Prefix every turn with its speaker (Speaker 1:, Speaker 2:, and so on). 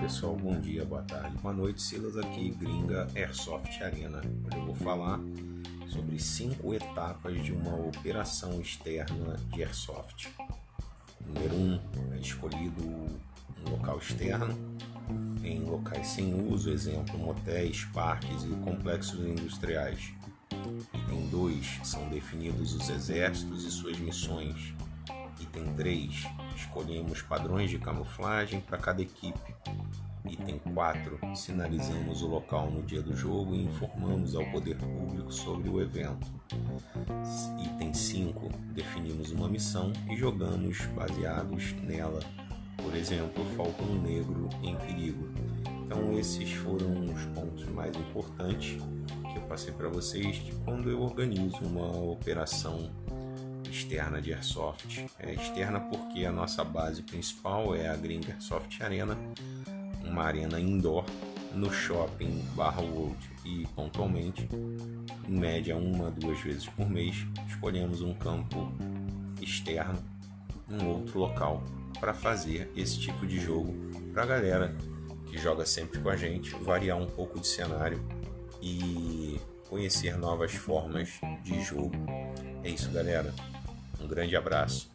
Speaker 1: pessoal, bom dia, boa tarde, boa noite. Silas aqui, Gringa Airsoft Arena. Hoje eu vou falar sobre cinco etapas de uma operação externa de Airsoft. Número 1, um, é escolhido um local externo em locais sem uso, exemplo, motéis, parques e complexos industriais. Item 2, são definidos os exércitos e suas missões. Item 3, escolhemos padrões de camuflagem para cada equipe. Item 4. Sinalizamos o local no dia do jogo e informamos ao poder público sobre o evento. Item 5. Definimos uma missão e jogamos baseados nela. Por exemplo, Falcão Negro em Perigo. Então, esses foram os pontos mais importantes que eu passei para vocês quando eu organizo uma operação externa de Airsoft. É externa porque a nossa base principal é a Green Airsoft Arena, uma arena indoor no shopping Barra World e pontualmente, em média uma duas vezes por mês, escolhemos um campo externo, um outro local para fazer esse tipo de jogo para a galera que joga sempre com a gente, variar um pouco de cenário e conhecer novas formas de jogo. É isso, galera. Um grande abraço.